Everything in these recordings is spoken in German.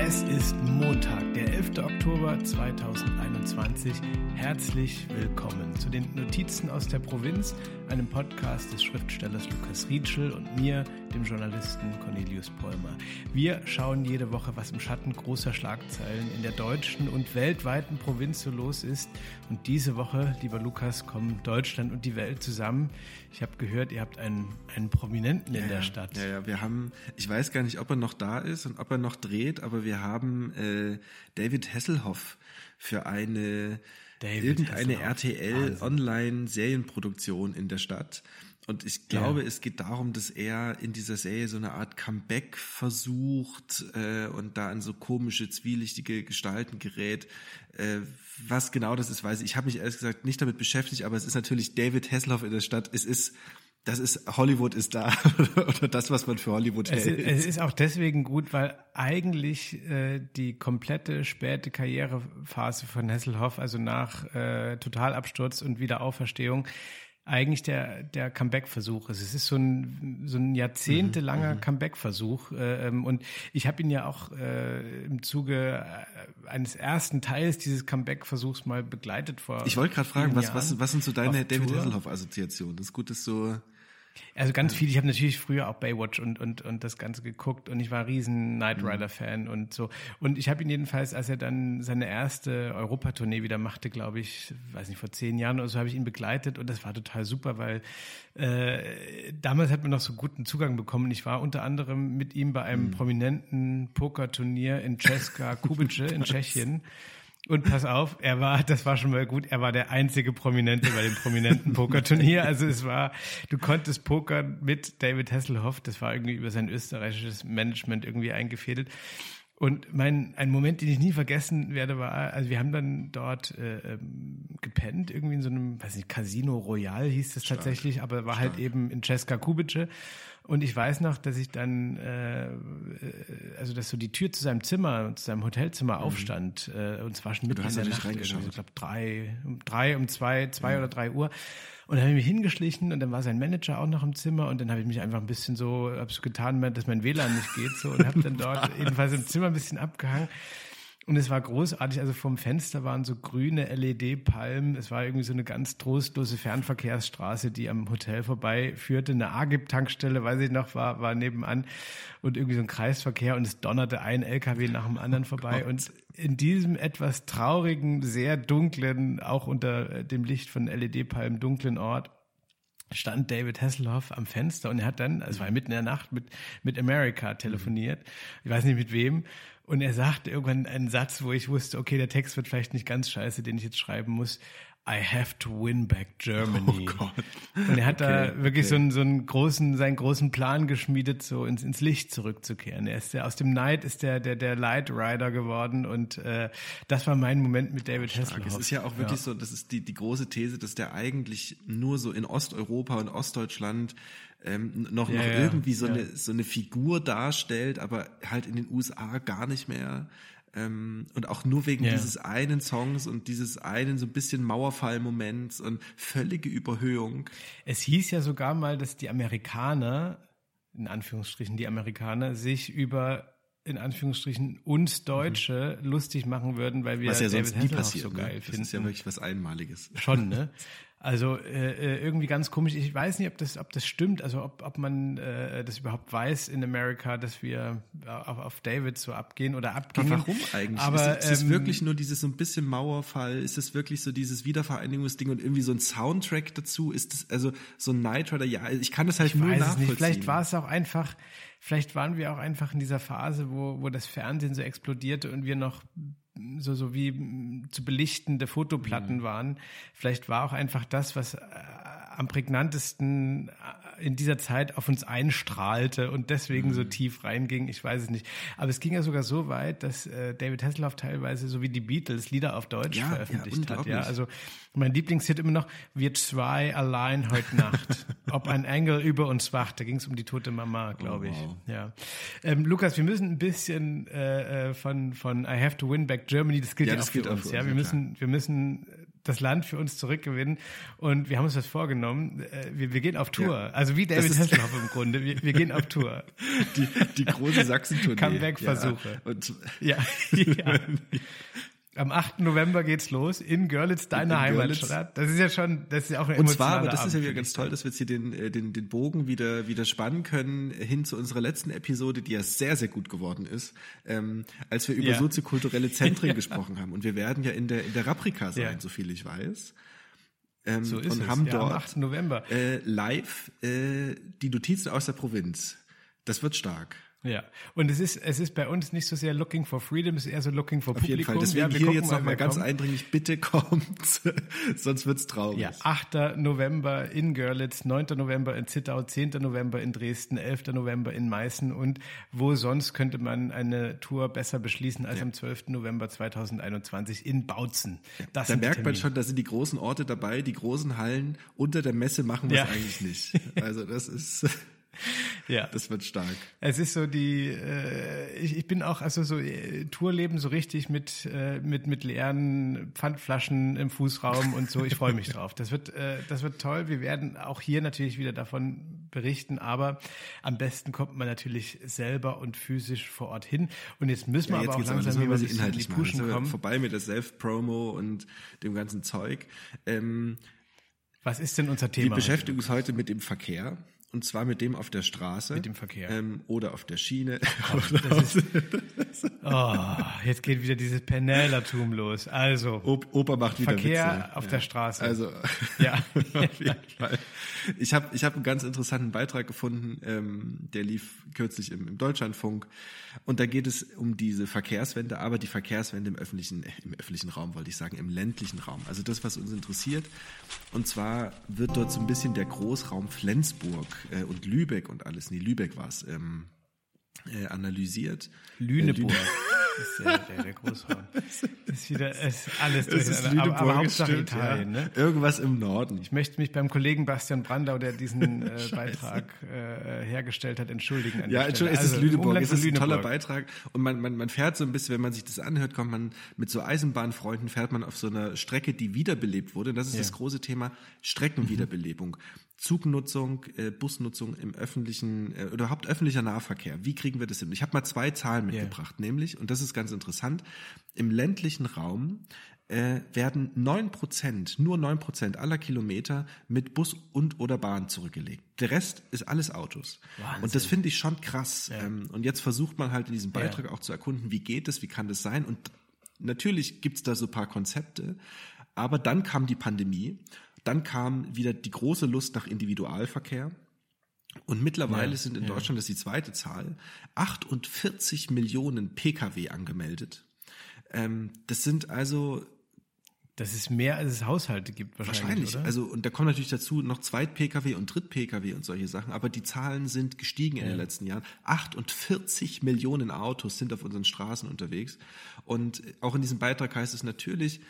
Es ist Montag, der 11. Oktober 2021. Herzlich willkommen zu den Notizen aus der Provinz, einem Podcast des Schriftstellers Lukas Rietschel und mir, dem Journalisten Cornelius Polmer. Wir schauen jede Woche, was im Schatten großer Schlagzeilen in der deutschen und weltweiten Provinz so los ist. Und diese Woche, lieber Lukas, kommen Deutschland und die Welt zusammen. Ich habe gehört, ihr habt einen, einen Prominenten in ja, der Stadt. Ja, ja, wir haben, ich weiß gar nicht, ob er noch da ist und ob er noch dreht, aber wir haben äh, David Hasselhoff für eine David irgendeine RTL Online Serienproduktion in der Stadt. Und ich glaube, ja. es geht darum, dass er in dieser Serie so eine Art Comeback versucht äh, und da an so komische, zwielichtige Gestalten gerät. Äh, was genau das ist, weiß ich. Ich habe mich ehrlich gesagt nicht damit beschäftigt, aber es ist natürlich David Hasselhoff in der Stadt. Es ist das ist Hollywood ist da oder das, was man für Hollywood es hält. Ist, es ist auch deswegen gut, weil eigentlich äh, die komplette späte Karrierephase von Hasselhoff, also nach äh, Totalabsturz und Wiederauferstehung, eigentlich der, der Comeback-Versuch ist. Es ist so ein, so ein jahrzehntelanger mhm, Comeback-Versuch. Äh, ähm, und ich habe ihn ja auch äh, im Zuge äh, eines ersten Teils dieses Comeback-Versuchs mal begleitet vor. Ich wollte gerade fragen, was, was, was sind so deine David Hasselhoff-Assoziationen? Das ist gut, dass so also ganz viel. Ich habe natürlich früher auch Baywatch und, und, und das Ganze geguckt und ich war ein riesen Knight mhm. Rider-Fan mhm. und so. Und ich habe ihn jedenfalls, als er dann seine erste Europatournee wieder machte, glaube ich, weiß nicht, vor zehn Jahren oder so, habe ich ihn begleitet und das war total super, weil äh, damals hat man noch so guten Zugang bekommen. Ich war unter anderem mit ihm bei einem mhm. prominenten Pokerturnier in Česká Kubice in Tschechien. Und pass auf, er war, das war schon mal gut, er war der einzige Prominente bei dem prominenten Pokerturnier. Also es war, du konntest pokern mit David Hasselhoff, das war irgendwie über sein österreichisches Management irgendwie eingefädelt. Und mein, ein Moment, den ich nie vergessen werde, war, also wir haben dann dort äh, ähm, gepennt, irgendwie in so einem, weiß nicht, Casino Royal hieß das Stark. tatsächlich, aber war halt Stark. halt eben in Cesca Kubice. Und ich weiß noch, dass ich dann, äh, also dass so die Tür zu seinem Zimmer, zu seinem Hotelzimmer mhm. aufstand, äh, und zwar schon mitten in der Nacht, ich glaube drei, um drei, um zwei, zwei mhm. oder drei Uhr. Und dann habe ich mich hingeschlichen und dann war sein Manager auch noch im Zimmer und dann habe ich mich einfach ein bisschen so, habe so getan, dass mein WLAN nicht geht so und habe dann dort jedenfalls im Zimmer ein bisschen abgehangen. Und es war großartig, also vom Fenster waren so grüne LED-Palmen. Es war irgendwie so eine ganz trostlose Fernverkehrsstraße, die am Hotel vorbei führte. Eine AGIP-Tankstelle, weiß ich noch, war, war nebenan. Und irgendwie so ein Kreisverkehr und es donnerte ein LKW nach dem anderen vorbei. Oh und in diesem etwas traurigen, sehr dunklen, auch unter dem Licht von LED-Palmen dunklen Ort, stand David Hasselhoff am Fenster und er hat dann, es war mitten in der Nacht, mit, mit America telefoniert. Ich weiß nicht mit wem. Und er sagte irgendwann einen Satz, wo ich wusste, okay, der Text wird vielleicht nicht ganz scheiße, den ich jetzt schreiben muss. I have to win back Germany. Oh Gott. Und er hat okay, da wirklich okay. so, einen, so einen großen, seinen großen Plan geschmiedet, so ins, ins Licht zurückzukehren. Er ist der, aus dem Night ist der, der, der Light Rider geworden und äh, das war mein Moment mit David Hasselhoff. Es ist ja auch wirklich ja. so, das ist die, die große These, dass der eigentlich nur so in Osteuropa und Ostdeutschland ähm, noch, ja, noch ja, irgendwie so, eine, so eine Figur darstellt, aber halt in den USA gar nicht mehr. Ähm, und auch nur wegen dieses einen Songs und dieses einen so ein bisschen Mauerfall-Moments und völlige Überhöhung. Es hieß ja sogar mal, dass die Amerikaner, in Anführungsstrichen die Amerikaner, sich über in Anführungsstrichen uns Deutsche mhm. lustig machen würden, weil wir was ja David sonst nie passiert, so ne? geil ne? finden. Das ist ja wirklich was Einmaliges. Schon, ne? Also äh, äh, irgendwie ganz komisch. Ich weiß nicht, ob das, ob das stimmt, also ob, ob man äh, das überhaupt weiß in Amerika, dass wir auf, auf David so abgehen oder abgehen. Warum eigentlich? Aber, ist, es, ist ähm, wirklich nur dieses so ein bisschen Mauerfall? Ist es wirklich so dieses Wiedervereinigungsding und irgendwie so ein Soundtrack dazu? Ist es also so ein Night Rider? Ja, ich kann das halt ich nur weiß nachvollziehen. Es nicht. Vielleicht war es auch einfach, vielleicht waren wir auch einfach in dieser Phase, wo, wo das Fernsehen so explodierte und wir noch so, so wie zu belichtende Fotoplatten mhm. waren. Vielleicht war auch einfach das, was äh, am prägnantesten äh, in dieser Zeit auf uns einstrahlte und deswegen mhm. so tief reinging. Ich weiß es nicht. Aber es ging ja sogar so weit, dass äh, David Hasselhoff teilweise, so wie die Beatles, Lieder auf Deutsch ja, veröffentlicht ja, hat. Ja, also mein Lieblingshit immer noch, wir zwei allein heute Nacht. Ob ein Engel über uns wacht. Da ging es um die tote Mama, glaube oh, wow. ich. Ja. Ähm, Lukas, wir müssen ein bisschen äh, äh, von, von I have to win back Germany, das gilt ja, ja auch für uns. uns. Ja, wir müssen, wir müssen das Land für uns zurückgewinnen. Und wir haben uns das vorgenommen. Äh, wir, wir gehen auf Tour. Ja. Also wie David Hasselhoff im Grunde. Wir, wir, gehen auf Tour. Die, die große Sachsen-Tournee. Comeback-Versuche. Ja. ja. ja. Am 8. November geht's los in Görlitz, deine in Heimatstadt. Das ist ja schon, das ist ja auch eine Und zwar, aber das Abend, ist ja wieder ganz toll, dass wir jetzt hier den, äh, den, den Bogen wieder, wieder spannen können hin zu unserer letzten Episode, die ja sehr, sehr gut geworden ist, ähm, als wir über ja. soziokulturelle Zentren ja. gesprochen haben. Und wir werden ja in der, in der Raprika sein, ja. so viel ich weiß. Ähm, so ist und es. haben ja, dort am 8. November. Äh, live äh, die Notizen aus der Provinz. Das wird stark. Ja, und es ist, es ist bei uns nicht so sehr looking for freedom, es ist eher so looking for Auf Publikum. Jeden Fall. Deswegen ja, hier jetzt nochmal ganz kommt. eindringlich, bitte kommt, sonst wird's traurig. Ja, 8. November in Görlitz, 9. November in Zittau, 10. November in Dresden, 11. November in Meißen und wo sonst könnte man eine Tour besser beschließen als ja. am 12. November 2021 in Bautzen. Das da merkt man schon, da sind die großen Orte dabei, die großen Hallen unter der Messe machen wir es eigentlich nicht. Also das ist... Ja. Das wird stark. Es ist so die, äh, ich, ich bin auch, also so äh, Tourleben so richtig mit, äh, mit, mit leeren Pfandflaschen im Fußraum und so. Ich freue mich drauf. Das wird, äh, das wird toll. Wir werden auch hier natürlich wieder davon berichten, aber am besten kommt man natürlich selber und physisch vor Ort hin. Und jetzt müssen wir ja, jetzt aber auch langsam aber, das in die Puschen kommen. Vorbei mit der Self-Promo und dem ganzen Zeug. Ähm, Was ist denn unser Thema? Wir beschäftigen uns heute mit dem Verkehr. Und zwar mit dem auf der Straße. Mit dem Verkehr. Ähm, oder auf der Schiene. Ist, oh, jetzt geht wieder dieses Penälertum los. Also. Opa macht wieder Verkehr Witze. auf ja. der Straße. Also. Ja. auf jeden Fall. Ich habe ich hab einen ganz interessanten Beitrag gefunden, ähm, der lief kürzlich im, im Deutschlandfunk. Und da geht es um diese Verkehrswende, aber die Verkehrswende im öffentlichen, im öffentlichen Raum, wollte ich sagen, im ländlichen Raum. Also das, was uns interessiert. Und zwar wird dort so ein bisschen der Großraum Flensburg äh, und Lübeck und alles, nee, Lübeck war es, ähm, äh, analysiert. Lüneburg. Äh, ist ja der, der Großraum. ist wieder ist alles durcheinander. Aber, aber Hauptsache stimmt, Italien, ja. ne? Irgendwas im Norden. Ich möchte mich beim Kollegen Bastian Brandau, der diesen äh, Beitrag äh, hergestellt hat, entschuldigen. ja, Entschuldigung, es ist also, Lüneburg. Es ist ein toller Beitrag. Und man, man, man fährt so ein bisschen, wenn man sich das anhört, kommt man mit so Eisenbahnfreunden, fährt man auf so einer Strecke, die wiederbelebt wurde. Und das ist ja. das große Thema Streckenwiederbelebung. Mhm. Zugnutzung, äh, Busnutzung im öffentlichen äh, oder überhaupt öffentlicher Nahverkehr. Wie kriegen wir das hin? Ich habe mal zwei Zahlen mitgebracht, yeah. nämlich, und das ist ganz interessant, im ländlichen Raum äh, werden neun Prozent, nur neun Prozent aller Kilometer mit Bus und oder Bahn zurückgelegt. Der Rest ist alles Autos. Wahnsinn. Und das finde ich schon krass. Ja. Ähm, und jetzt versucht man halt in diesem Beitrag ja. auch zu erkunden, wie geht es, wie kann das sein? Und natürlich gibt's da so ein paar Konzepte, aber dann kam die Pandemie dann kam wieder die große Lust nach Individualverkehr. Und mittlerweile ja, sind in ja. Deutschland, das ist die zweite Zahl, 48 Millionen Pkw angemeldet. Ähm, das sind also das ist mehr, als es Haushalte gibt wahrscheinlich. Wahrscheinlich. Oder? Also und da kommen natürlich dazu noch Zweit-Pkw und Dritt-Pkw und solche Sachen. Aber die Zahlen sind gestiegen ja. in den letzten Jahren. 48 Millionen Autos sind auf unseren Straßen unterwegs. Und auch in diesem Beitrag heißt es natürlich,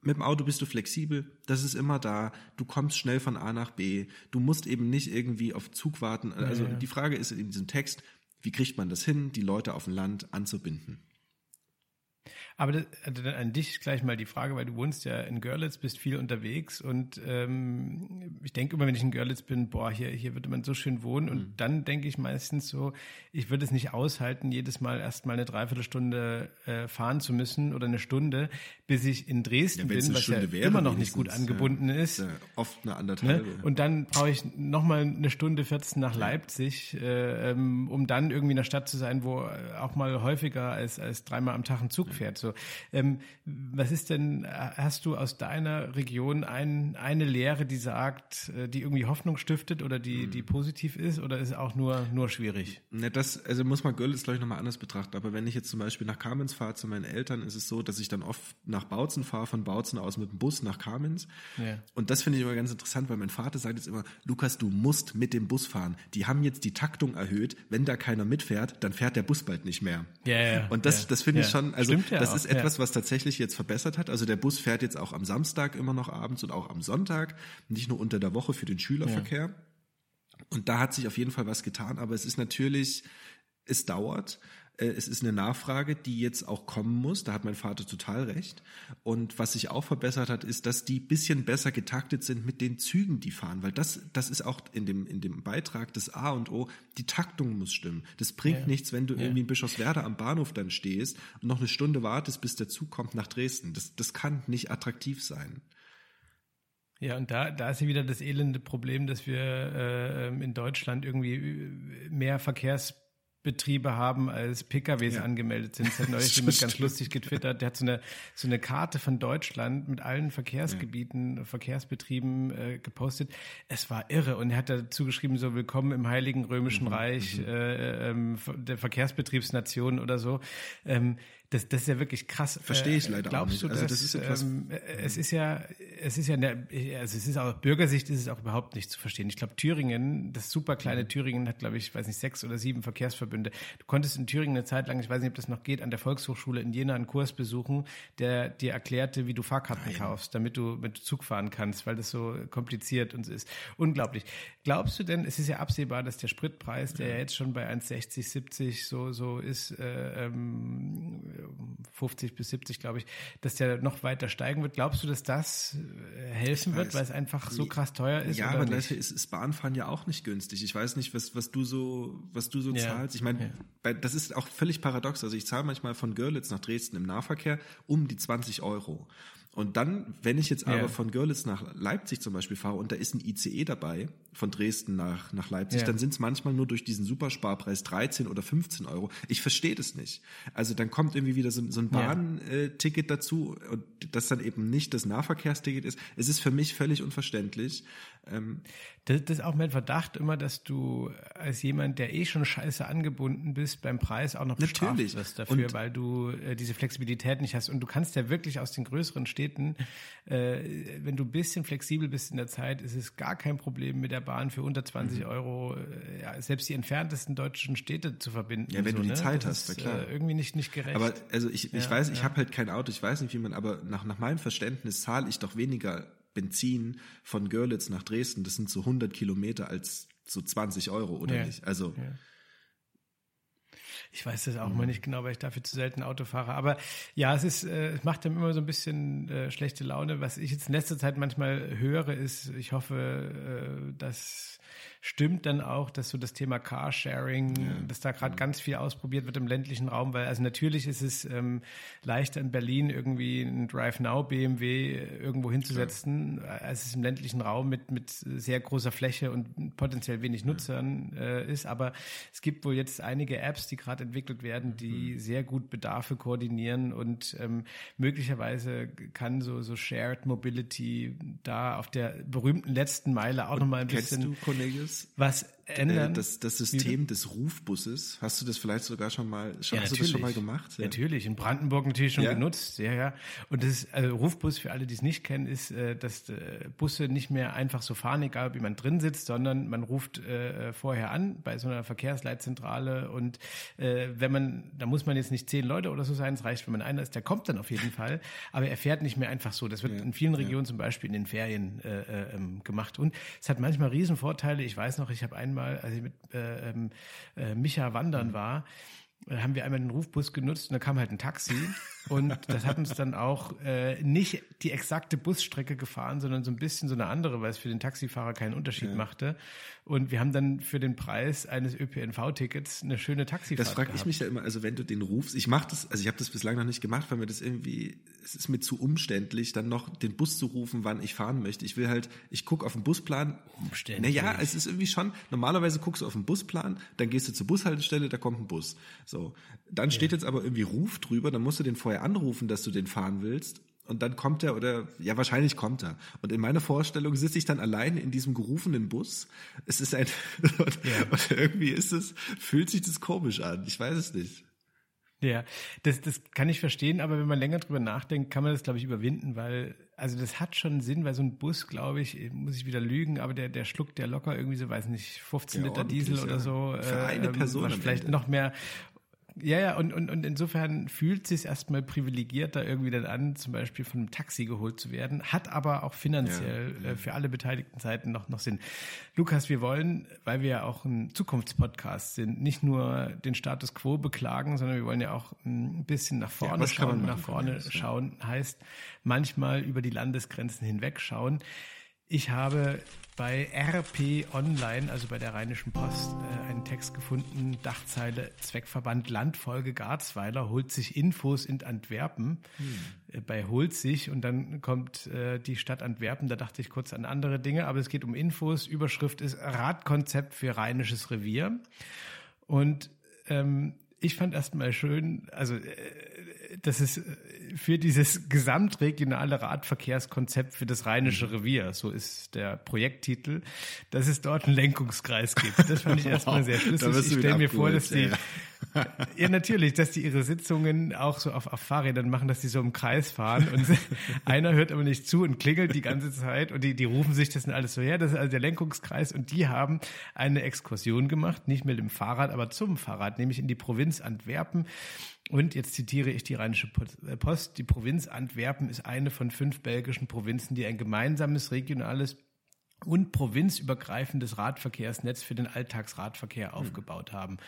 mit dem Auto bist du flexibel, das ist immer da, du kommst schnell von A nach B, du musst eben nicht irgendwie auf Zug warten. Also ja, ja. die Frage ist in diesem Text, wie kriegt man das hin, die Leute auf dem Land anzubinden? Aber das, also an dich gleich mal die Frage, weil du wohnst ja in Görlitz, bist viel unterwegs und ähm, ich denke immer, wenn ich in Görlitz bin, boah, hier, hier würde man so schön wohnen und mhm. dann denke ich meistens so, ich würde es nicht aushalten, jedes Mal erst mal eine Dreiviertelstunde äh, fahren zu müssen oder eine Stunde, bis ich in Dresden ja, bin, was ja wäre, immer noch nicht gut angebunden ja, ist. Ja oft eine anderthalbe. Ne? Und dann brauche ich noch mal eine Stunde 14 nach Leipzig, äh, ähm, um dann irgendwie in der Stadt zu sein, wo auch mal häufiger als, als dreimal am Tag ein Zug fährt. So. Ähm, was ist denn, hast du aus deiner Region ein, eine Lehre, die sagt, äh, die irgendwie Hoffnung stiftet oder die, mhm. die positiv ist oder ist auch nur, nur schwierig? Ne, das, also muss man Görlitz, glaube ich, nochmal anders betrachten. Aber wenn ich jetzt zum Beispiel nach Kamenz fahre zu meinen Eltern, ist es so, dass ich dann oft nach Bautzen fahre, von Bautzen aus mit dem Bus nach Kamenz. Ja. Und das finde ich immer ganz interessant, weil mein Vater sagt jetzt immer, Lukas, du musst mit dem Bus fahren. Die haben jetzt die Taktung erhöht. Wenn da keiner mitfährt, dann fährt der Bus bald nicht mehr. Ja, ja, und das, ja, das finde ich schon, also das ist etwas, etwas, was tatsächlich jetzt verbessert hat. Also der Bus fährt jetzt auch am Samstag immer noch abends und auch am Sonntag, nicht nur unter der Woche für den Schülerverkehr. Ja. Und da hat sich auf jeden Fall was getan, aber es ist natürlich, es dauert. Äh, es ist eine Nachfrage, die jetzt auch kommen muss. Da hat mein Vater total recht. Und was sich auch verbessert hat, ist, dass die bisschen besser getaktet sind mit den Zügen, die fahren. Weil das, das ist auch in dem, in dem Beitrag des A und O. Die Taktung muss stimmen. Das bringt ja. nichts, wenn du ja. irgendwie in Bischofswerda am Bahnhof dann stehst und noch eine Stunde wartest, bis der Zug kommt nach Dresden. Das, das kann nicht attraktiv sein. Ja, und da, da ist ja wieder das elende Problem, dass wir äh, in Deutschland irgendwie mehr Verkehrs Betriebe haben, als PKWs ja. angemeldet sind. Das hat neulich jemand ganz lustig getwittert. Der hat so eine, so eine Karte von Deutschland mit allen Verkehrsgebieten, ja. Verkehrsbetrieben äh, gepostet. Es war irre. Und er hat dazu geschrieben, so willkommen im Heiligen Römischen mhm. Reich, mhm. Äh, ähm, der Verkehrsbetriebsnation oder so. Ähm, das, das ist ja wirklich krass. Verstehe ich äh, leider Glaubst auch nicht. Du, also dass, das ist etwas, ähm, es ist ja, es ist ja, der, also es ist auch Bürgersicht ist es auch überhaupt nicht zu verstehen. Ich glaube, Thüringen, das super kleine mhm. Thüringen hat, glaube ich, weiß nicht, sechs oder sieben Verkehrsverbünde. Du konntest in Thüringen eine Zeit lang, ich weiß nicht, ob das noch geht, an der Volkshochschule in Jena einen Kurs besuchen, der dir erklärte, wie du Fahrkarten Nein. kaufst, damit du mit Zug fahren kannst, weil das so kompliziert und so ist. Unglaublich. Glaubst du denn, es ist ja absehbar, dass der Spritpreis, der ja jetzt schon bei 1,60, 70 so, so ist, äh, ähm, 50 bis 70, glaube ich, dass der noch weiter steigen wird. Glaubst du, dass das äh, helfen wird, weil es einfach so krass teuer ist? Ja, aber gleich ist, ist Bahnfahren ja auch nicht günstig. Ich weiß nicht, was, was du so, was du so ja. zahlst. Ich meine, ja. das ist auch völlig paradox. Also ich zahle manchmal von Görlitz nach Dresden im Nahverkehr um die 20 Euro. Und dann, wenn ich jetzt aber von Görlitz nach Leipzig zum Beispiel fahre und da ist ein ICE dabei, von Dresden nach, nach Leipzig, ja. dann sind es manchmal nur durch diesen Supersparpreis 13 oder 15 Euro. Ich verstehe das nicht. Also dann kommt irgendwie wieder so, so ein Bahnticket ja. dazu und das dann eben nicht das Nahverkehrsticket ist. Es ist für mich völlig unverständlich. Ähm, das, das ist auch mein Verdacht immer, dass du als jemand, der eh schon scheiße angebunden bist, beim Preis auch noch bestraft natürlich. wirst dafür, und weil du äh, diese Flexibilität nicht hast. Und du kannst ja wirklich aus den größeren Städten, äh, wenn du ein bisschen flexibel bist in der Zeit, ist es gar kein Problem mit der Bahn für unter 20 mhm. Euro, äh, ja, selbst die entferntesten deutschen Städte zu verbinden. Ja, wenn so, du die ne? Zeit das hast, ist, klar. Äh, irgendwie nicht, nicht gerecht. Aber also ich, ich ja, weiß, ich habe halt kein Auto, ich weiß nicht, wie man, aber nach, nach meinem Verständnis zahle ich doch weniger Benzin von Görlitz nach Dresden, das sind so 100 Kilometer als so 20 Euro, oder ja. nicht? Also. Ja. Ich weiß das auch mhm. mal nicht genau, weil ich dafür zu selten Auto fahre. Aber ja, es ist, äh, es macht einem immer so ein bisschen äh, schlechte Laune. Was ich jetzt in letzter Zeit manchmal höre, ist, ich hoffe, äh, dass stimmt dann auch, dass so das Thema Carsharing, ja. dass da gerade ja. ganz viel ausprobiert wird im ländlichen Raum, weil also natürlich ist es ähm, leichter in Berlin irgendwie einen Drive Now BMW irgendwo hinzusetzen, ja. als es im ländlichen Raum mit mit sehr großer Fläche und potenziell wenig Nutzern äh, ist. Aber es gibt wohl jetzt einige Apps, die gerade entwickelt werden, die mhm. sehr gut Bedarfe koordinieren und ähm, möglicherweise kann so so Shared Mobility da auf der berühmten letzten Meile auch nochmal ein bisschen. Du? Was ändern. Äh, das, das System des Rufbusses, hast du das vielleicht sogar schon mal, schon, ja, hast du das schon mal gemacht? Ja. Natürlich, in Brandenburg natürlich schon ja. genutzt, ja, ja. Und das also Rufbus, für alle, die es nicht kennen, ist, äh, dass äh, Busse nicht mehr einfach so fahren, egal wie man drin sitzt, sondern man ruft äh, vorher an bei so einer Verkehrsleitzentrale und äh, wenn man, da muss man jetzt nicht zehn Leute oder so sein, es reicht, wenn man einer ist, der kommt dann auf jeden Fall, aber er fährt nicht mehr einfach so. Das wird ja. in vielen Regionen zum Beispiel in den Ferien äh, äh, ähm, gemacht und es hat manchmal Riesenvorteile. Ich weiß noch, ich habe einmal, als ich mit äh, ähm, äh, Micha wandern mhm. war, äh, haben wir einmal den Rufbus genutzt und da kam halt ein Taxi und das hat uns dann auch äh, nicht die exakte Busstrecke gefahren, sondern so ein bisschen so eine andere, weil es für den Taxifahrer keinen Unterschied ja. machte. Und wir haben dann für den Preis eines ÖPNV-Tickets eine schöne Taxifahrt Das frage ich mich ja immer, also wenn du den rufst, ich mache das, also ich habe das bislang noch nicht gemacht, weil mir das irgendwie, es ist mir zu umständlich, dann noch den Bus zu rufen, wann ich fahren möchte. Ich will halt, ich gucke auf den Busplan. Umständlich. Naja, es ist irgendwie schon, normalerweise guckst du auf den Busplan, dann gehst du zur Bushaltestelle, da kommt ein Bus. So. Dann steht ja. jetzt aber irgendwie Ruf drüber, dann musst du den vorher anrufen, dass du den fahren willst und dann kommt er oder ja wahrscheinlich kommt er. Und in meiner Vorstellung sitze ich dann alleine in diesem gerufenen Bus. Es ist ein und, ja. und irgendwie ist es fühlt sich das komisch an. Ich weiß es nicht. Ja, das, das kann ich verstehen, aber wenn man länger drüber nachdenkt, kann man das, glaube ich, überwinden, weil, also das hat schon Sinn, weil so ein Bus, glaube ich, muss ich wieder lügen, aber der, der schluckt der locker irgendwie so, weiß nicht, 15 ja, Liter Diesel oder so. Für eine ähm, Person. vielleicht noch mehr Ja, ja, und, und, und insofern fühlt es sich erstmal privilegiert, da irgendwie dann an, zum Beispiel von einem Taxi geholt zu werden, hat aber auch finanziell ja, ja. Äh, für alle beteiligten Seiten noch, noch Sinn. Lukas, wir wollen, weil wir ja auch ein Zukunftspodcast sind, nicht nur den Status quo beklagen, sondern wir wollen ja auch ein bisschen nach vorne ja, schauen. Nach vorne schauen heißt manchmal über die Landesgrenzen hinweg schauen. Ich habe bei RP Online, also bei der Rheinischen Post, äh, einen Text gefunden, Dachzeile Zweckverband Landfolge Garzweiler holt sich Infos in Antwerpen. Hm. Äh, bei holt sich und dann kommt äh, die Stadt Antwerpen, da dachte ich kurz an andere Dinge, aber es geht um Infos. Überschrift ist Radkonzept für Rheinisches Revier. Und ähm, ich fand erstmal schön, also äh, das ist für dieses gesamtregionale Radverkehrskonzept für das Rheinische mhm. Revier, so ist der Projekttitel, dass es dort einen Lenkungskreis gibt. Das fand ich erstmal sehr schlüssig. Ich stelle mir vor, dass die, ja, natürlich, dass die ihre Sitzungen auch so auf, auf Fahrrädern machen, dass die so im Kreis fahren und einer hört aber nicht zu und klingelt die ganze Zeit und die, die rufen sich das alles so her. Das ist also der Lenkungskreis und die haben eine Exkursion gemacht, nicht mit dem Fahrrad, aber zum Fahrrad, nämlich in die Provinz Antwerpen. Und jetzt zitiere ich die Rheinische Post. Die Provinz Antwerpen ist eine von fünf belgischen Provinzen, die ein gemeinsames regionales und provinzübergreifendes Radverkehrsnetz für den Alltagsradverkehr hm. aufgebaut haben.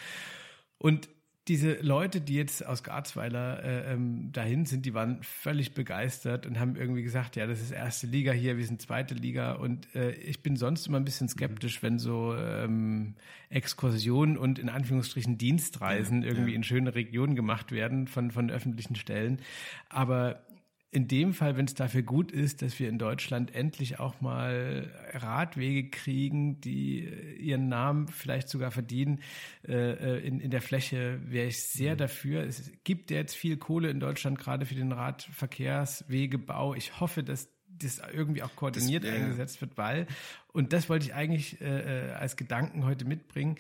Und diese Leute, die jetzt aus Garzweiler äh, ähm, dahin sind, die waren völlig begeistert und haben irgendwie gesagt, ja, das ist erste Liga hier, wir sind zweite Liga. Und äh, ich bin sonst immer ein bisschen skeptisch, wenn so ähm, Exkursionen und in Anführungsstrichen Dienstreisen ja, irgendwie ja. in schöne Regionen gemacht werden von, von öffentlichen Stellen. Aber in dem Fall, wenn es dafür gut ist, dass wir in Deutschland endlich auch mal Radwege kriegen, die äh, ihren Namen vielleicht sogar verdienen, äh, äh, in, in der Fläche wäre ich sehr mhm. dafür. Es gibt ja jetzt viel Kohle in Deutschland, gerade für den Radverkehrswegebau. Ich hoffe, dass das irgendwie auch koordiniert das, eingesetzt wird, weil, und das wollte ich eigentlich äh, als Gedanken heute mitbringen,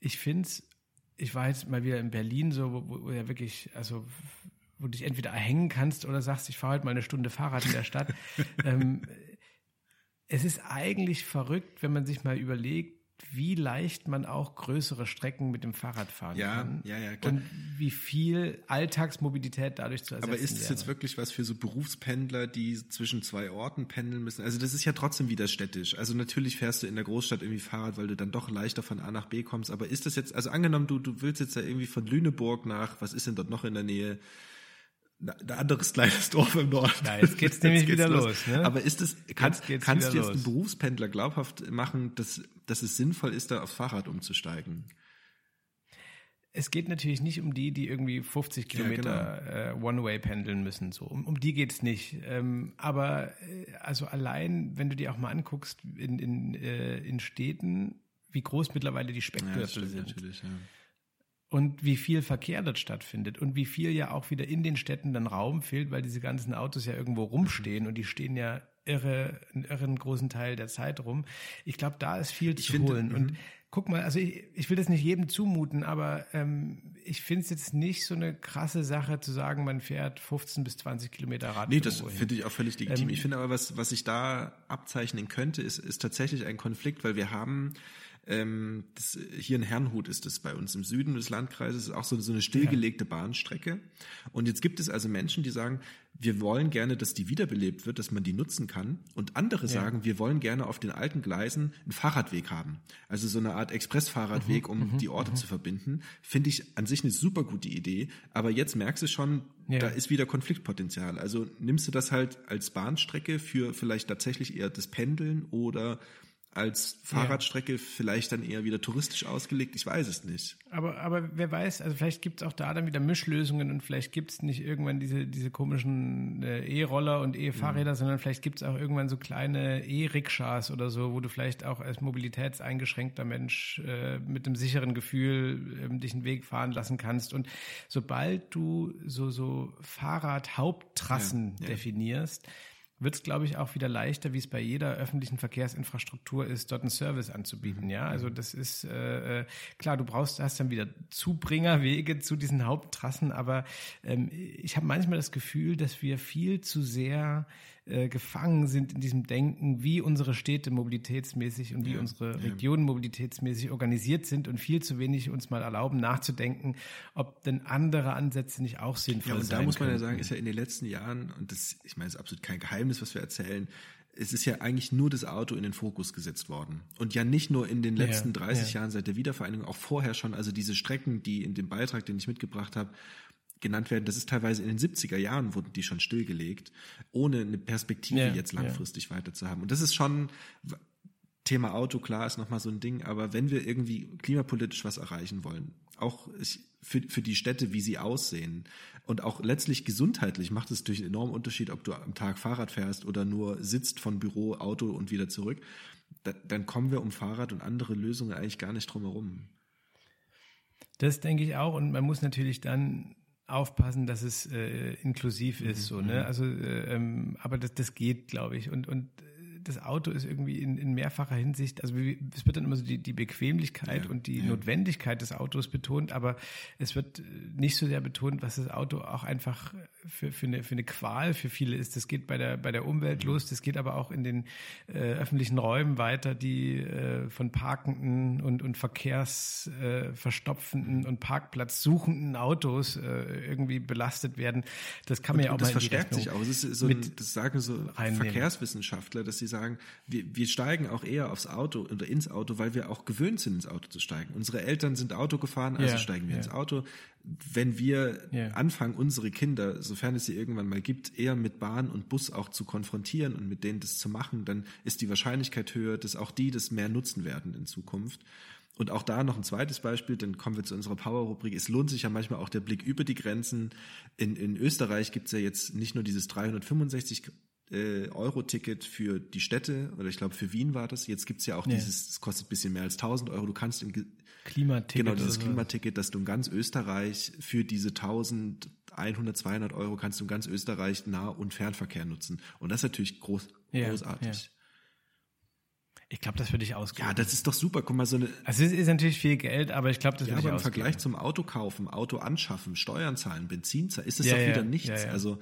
ich finde es, ich war jetzt mal wieder in Berlin, so, wo, wo ja wirklich, also wo du dich entweder erhängen kannst oder sagst, ich fahre halt mal eine Stunde Fahrrad in der Stadt. ähm, es ist eigentlich verrückt, wenn man sich mal überlegt, wie leicht man auch größere Strecken mit dem Fahrrad fahren ja, kann. Ja, ja, klar. Und wie viel Alltagsmobilität dadurch zu ersetzen Aber ist es jetzt wirklich was für so Berufspendler, die zwischen zwei Orten pendeln müssen? Also das ist ja trotzdem wieder städtisch. Also natürlich fährst du in der Großstadt irgendwie Fahrrad, weil du dann doch leichter von A nach B kommst. Aber ist das jetzt, also angenommen, du, du willst jetzt da irgendwie von Lüneburg nach, was ist denn dort noch in der Nähe? Ein anderes kleines Dorf im Norden. Ja, jetzt geht's jetzt nämlich geht's wieder los. los ne? Aber ist es, kann, kannst du jetzt los. einen Berufspendler glaubhaft machen, dass, dass es sinnvoll ist, da aufs Fahrrad umzusteigen? Es geht natürlich nicht um die, die irgendwie 50 Kilometer ja, genau. äh, One-Way pendeln müssen. So um, um die geht's nicht. Ähm, aber äh, also allein, wenn du dir auch mal anguckst in, in, äh, in Städten, wie groß mittlerweile die Speckgürtel ja, sind. Natürlich, ja und wie viel Verkehr dort stattfindet und wie viel ja auch wieder in den Städten dann Raum fehlt, weil diese ganzen Autos ja irgendwo rumstehen und die stehen ja irre, einen irren großen Teil der Zeit rum. Ich glaube, da ist viel ich zu finde, holen. Und mhm. guck mal, also ich, ich will das nicht jedem zumuten, aber ähm, ich finde es jetzt nicht so eine krasse Sache zu sagen, man fährt 15 bis 20 Kilometer Rad. Nee, das finde ich auch völlig legitim. Ähm, ich finde aber, was, was sich da abzeichnen könnte, ist, ist tatsächlich ein Konflikt, weil wir haben ähm, das, hier in Herrnhut ist es bei uns im Süden des Landkreises auch so, so eine stillgelegte ja. Bahnstrecke. Und jetzt gibt es also Menschen, die sagen, wir wollen gerne, dass die wiederbelebt wird, dass man die nutzen kann. Und andere ja. sagen, wir wollen gerne auf den alten Gleisen einen Fahrradweg haben. Also so eine Art Expressfahrradweg, mhm, um mhm, die Orte mhm. zu verbinden. Finde ich an sich eine super gute Idee. Aber jetzt merkst du schon, ja. da ist wieder Konfliktpotenzial. Also nimmst du das halt als Bahnstrecke für vielleicht tatsächlich eher das Pendeln oder als Fahrradstrecke ja. vielleicht dann eher wieder touristisch ausgelegt. Ich weiß es nicht. Aber, aber wer weiß, also vielleicht gibt es auch da dann wieder Mischlösungen und vielleicht gibt es nicht irgendwann diese, diese komischen äh, E-Roller und E-Fahrräder, mhm. sondern vielleicht gibt es auch irgendwann so kleine E-Rikschas oder so, wo du vielleicht auch als mobilitätseingeschränkter Mensch äh, mit einem sicheren Gefühl äh, dich einen Weg fahren lassen kannst. Und sobald du so, so Fahrradhaupttrassen ja, ja. definierst, wird es, glaube ich, auch wieder leichter, wie es bei jeder öffentlichen Verkehrsinfrastruktur ist, dort einen Service anzubieten. Ja, also mhm. das ist äh, äh, klar, du brauchst, hast dann wieder Zubringerwege zu diesen Haupttrassen, aber ähm, ich habe manchmal das Gefühl, dass wir viel zu sehr äh, gefangen sind in diesem Denken, wie unsere Städte mobilitätsmäßig und wie ja, unsere ja. Regionen mobilitätsmäßig organisiert sind und viel zu wenig uns mal erlauben, nachzudenken, ob denn andere Ansätze nicht auch sinnvoll sind. Ja, und da muss man könnten. ja sagen, ist ja in den letzten Jahren, und das, ich meine, ist absolut kein Geheimnis, was wir erzählen, es ist ja eigentlich nur das Auto in den Fokus gesetzt worden. Und ja nicht nur in den letzten ja, 30 ja. Jahren seit der Wiedervereinigung, auch vorher schon. Also diese Strecken, die in dem Beitrag, den ich mitgebracht habe, genannt werden, das ist teilweise in den 70er Jahren wurden die schon stillgelegt, ohne eine Perspektive ja, jetzt langfristig ja. weiter zu haben. Und das ist schon Thema Auto, klar, ist nochmal so ein Ding, aber wenn wir irgendwie klimapolitisch was erreichen wollen, auch für, für die Städte, wie sie aussehen und auch letztlich gesundheitlich macht es durch einen enormen Unterschied, ob du am Tag Fahrrad fährst oder nur sitzt von Büro, Auto und wieder zurück, da, dann kommen wir um Fahrrad und andere Lösungen eigentlich gar nicht drum herum. Das denke ich auch und man muss natürlich dann aufpassen, dass es äh, inklusiv ist, so, ne? Mhm. Also, äh, ähm, aber das, das geht, glaube ich. Und, und das Auto ist irgendwie in, in mehrfacher Hinsicht, also es wird dann immer so die, die Bequemlichkeit ja, und die ja. Notwendigkeit des Autos betont, aber es wird nicht so sehr betont, was das Auto auch einfach für, für, eine, für eine Qual für viele ist. Das geht bei der, bei der Umwelt los, das geht aber auch in den äh, öffentlichen Räumen weiter, die äh, von parkenden und, und verkehrsverstopfenden äh, und parkplatzsuchenden Autos äh, irgendwie belastet werden. Das kann man und, ja auch und das mal verstärkt sich auch. Das, ist so ein, das sagen so Verkehrswissenschaftler, dass sie sagen, wir, wir steigen auch eher aufs Auto oder ins Auto, weil wir auch gewöhnt sind, ins Auto zu steigen. Unsere Eltern sind Auto gefahren, also ja, steigen wir ja. ins Auto. Wenn wir ja. anfangen, unsere Kinder, sofern es sie irgendwann mal gibt, eher mit Bahn und Bus auch zu konfrontieren und mit denen das zu machen, dann ist die Wahrscheinlichkeit höher, dass auch die das mehr nutzen werden in Zukunft. Und auch da noch ein zweites Beispiel, dann kommen wir zu unserer Power-Rubrik. Es lohnt sich ja manchmal auch der Blick über die Grenzen. In, in Österreich gibt es ja jetzt nicht nur dieses 365 äh, Euro-Ticket für die Städte, oder ich glaube für Wien war das. Jetzt gibt's ja auch ja. dieses, es kostet bisschen mehr als 1000 Euro. Du kannst im Klimaticket. Genau, dieses Klimaticket, dass du in ganz Österreich für diese 1100, 200 Euro kannst du in ganz Österreich Nah- und Fernverkehr nutzen. Und das ist natürlich groß, ja, großartig. Ja. Ich glaube, das würde ich ausgeben. Ja, das ist doch super. Guck mal, so eine. Also es ist natürlich viel Geld, aber ich glaube, das ja, würde ich aber im Vergleich zum Auto kaufen, Auto anschaffen, Steuern zahlen, Benzin zahlen, ist das ja, doch wieder ja, nichts. Ja, also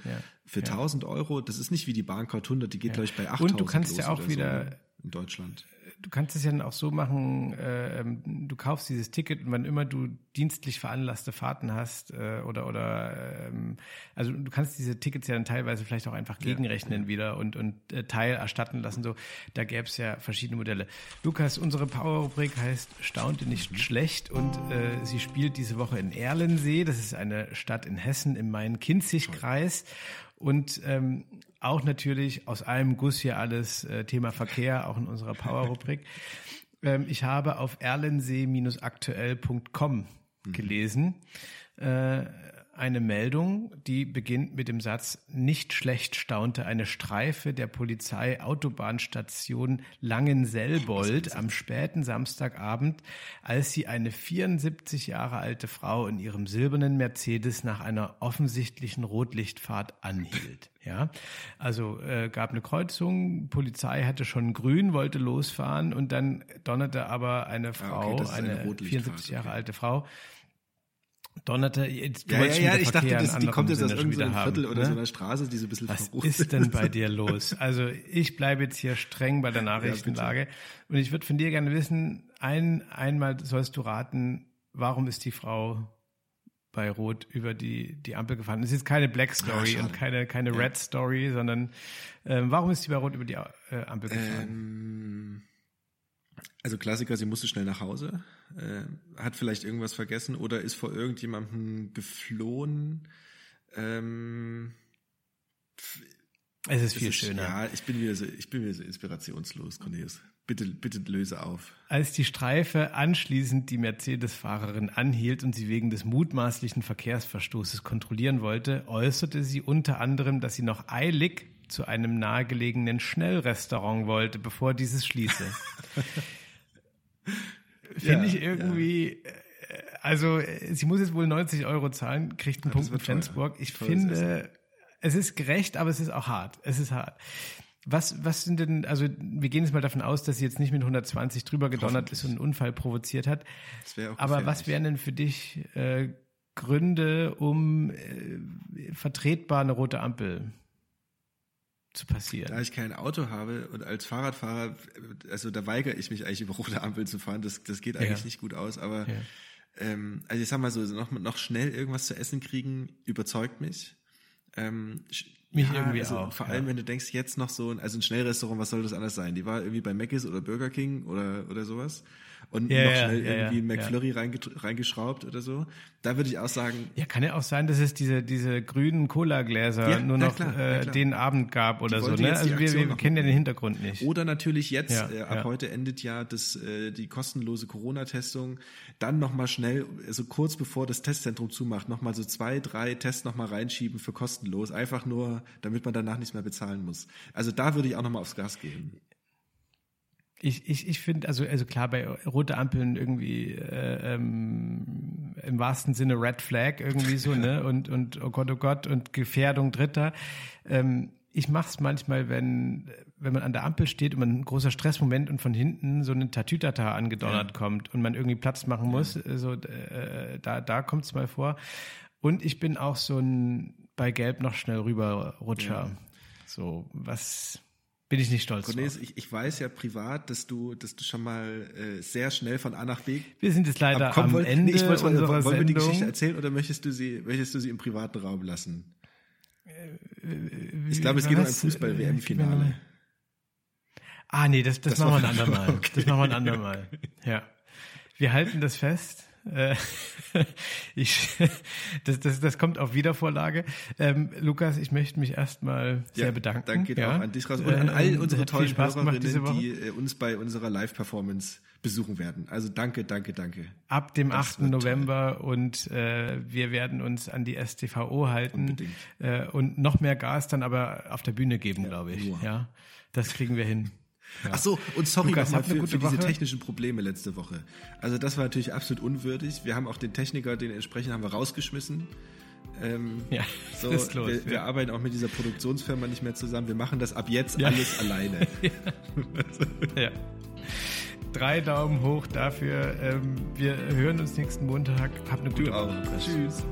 für 1000 Euro, das ist nicht wie die Bahncard 100, die geht glaube ich bei 8000 Und du kannst ja auch wieder so in Deutschland du kannst es ja dann auch so machen, äh, ähm, du kaufst dieses Ticket und wann immer du dienstlich veranlasste Fahrten hast äh, oder oder ähm, also du kannst diese Tickets ja dann teilweise vielleicht auch einfach gegenrechnen ja, wieder und und äh, Teil erstatten lassen. So, da gäbe es ja verschiedene Modelle. Lukas, unsere Power-Rubrik heißt Staunte nicht mhm. schlecht und äh, sie spielt diese Woche in Erlensee. Das ist eine Stadt in Hessen im Main-Kinzig-Kreis. Und ähm, auch natürlich aus einem Guss hier alles äh, Thema Verkehr, auch in unserer Power-Rubrik. ähm, ich habe auf erlensee-aktuell.com mhm. gelesen, äh, eine Meldung, die beginnt mit dem Satz, nicht schlecht staunte eine Streife der Polizei Autobahnstation Langenselbold am späten Samstagabend, als sie eine 74 Jahre alte Frau in ihrem silbernen Mercedes nach einer offensichtlichen Rotlichtfahrt anhielt. Ja, also äh, gab eine Kreuzung, Polizei hatte schon grün, wollte losfahren und dann donnerte aber eine Frau, ah, okay, eine, eine 74 Jahre alte Frau, Donnerte, jetzt, du ja, ja, ja, ich dachte, das, die kommt jetzt aus irgendeinem Viertel oder ne? so einer Straße, die so ein bisschen Was ist denn bei dir los? Also ich bleibe jetzt hier streng bei der Nachrichtenlage ja, und ich würde von dir gerne wissen, ein, einmal sollst du raten, warum ist die Frau bei Rot über die, die Ampel gefahren? Das ist jetzt keine Black Story ah, und keine, keine Red Story, sondern ähm, warum ist sie bei Rot über die äh, Ampel gefahren? Ähm, also Klassiker, sie musste schnell nach Hause äh, hat vielleicht irgendwas vergessen oder ist vor irgendjemandem geflohen. Ähm, es ist viel ist, schöner. Ja, ich bin wieder so, ich bin wieder so inspirationslos, Cornelius. Bitte, bitte löse auf. Als die Streife anschließend die Mercedes-Fahrerin anhielt und sie wegen des mutmaßlichen Verkehrsverstoßes kontrollieren wollte, äußerte sie unter anderem, dass sie noch eilig zu einem nahegelegenen Schnellrestaurant wollte, bevor dieses schließe. finde ja, ich irgendwie, ja. Äh, also sie muss jetzt wohl 90 Euro zahlen, kriegt einen ja, Punkt mit Flensburg. Ich Tolles finde, Essen. es ist gerecht, aber es ist auch hart. Es ist hart. Was, was sind denn, also wir gehen jetzt mal davon aus, dass sie jetzt nicht mit 120 drüber gedonnert ist und einen Unfall provoziert hat. aber was wären denn für dich äh, Gründe, um äh, vertretbar eine rote Ampel zu passieren. Da ich kein Auto habe und als Fahrradfahrer, also da weigere ich mich eigentlich über rote Ampeln zu fahren. Das, das geht eigentlich ja. nicht gut aus, aber ja. ähm, also ich sag mal so, noch, noch schnell irgendwas zu essen kriegen, überzeugt mich. Ähm, mich ja, irgendwie also auch. Vor allem, wenn du denkst, jetzt noch so, also ein Schnellrestaurant, was soll das anders sein? Die war irgendwie bei Mc's oder Burger King oder, oder sowas und ja, noch schnell ja, irgendwie ja, McFlurry reingeschraubt oder so. Da würde ich auch sagen. Ja, kann ja auch sein, dass es diese, diese grünen Cola-Gläser nur noch klar, äh, den Abend gab oder so. Ne? Also wir, wir kennen ja den Hintergrund nicht. Oder natürlich jetzt, äh, ab heute endet ja das, äh, die kostenlose Corona-Testung. Dann nochmal schnell, also kurz bevor das Testzentrum zumacht, nochmal so zwei, drei Tests nochmal reinschieben für kostenlos. Einfach nur, damit man danach nichts mehr bezahlen muss. Also da würde ich auch nochmal aufs Gas gehen. Ich, ich, ich finde, also, also klar, bei rote Ampeln irgendwie äh, ähm, im wahrsten Sinne Red Flag irgendwie so, ne? Und, und oh Gott, oh Gott, und Gefährdung Dritter. Ähm, ich mache es manchmal, wenn, wenn man an der Ampel steht und man ein großer Stressmoment und von hinten so ein Tatütata angedonnert ja. kommt und man irgendwie Platz machen muss. Ja. So, äh, da da kommt es mal vor. Und ich bin auch so ein bei Gelb noch schnell rüber Rutscher. Ja. So, was bin ich nicht stolz Cornelis. Ich, ich weiß ja privat, dass du, dass du schon mal äh, sehr schnell von A nach B. Wir sind jetzt leider am wollt, Ende nee, ich wollte, unserer Wollen wir die Geschichte erzählen oder möchtest du sie, möchtest du sie im privaten Raum lassen? Äh, ich glaube, es geht um ein Fußball-WM-Finale. Ah, nee, das, das, das machen wir ein andermal. Okay. Das machen wir ein andermal. Ja. Wir halten das fest. Äh, ich, das, das, das kommt auf Wiedervorlage. Ähm, Lukas, ich möchte mich erstmal sehr ja, bedanken. Danke ja. auch an dich raus und an all ähm, unsere tollen Hörerinnen, die äh, uns bei unserer Live-Performance besuchen werden. Also danke, danke, danke. Ab dem das 8. November toll. und äh, wir werden uns an die STVO halten äh, und noch mehr Gas dann aber auf der Bühne geben, ja, glaube ich. Wow. Ja, das kriegen wir hin. Ja. Ach so, und sorry nochmal für, für diese technischen Probleme letzte Woche. Also das war natürlich absolut unwürdig. Wir haben auch den Techniker, den entsprechend haben wir rausgeschmissen. Ähm, ja, so, ist los, wir, ja. wir, arbeiten auch mit dieser Produktionsfirma nicht mehr zusammen. Wir machen das ab jetzt ja. alles alleine. ja. Drei Daumen hoch dafür. Ähm, wir hören uns nächsten Montag. Habt eine gute Woche. Tschüss.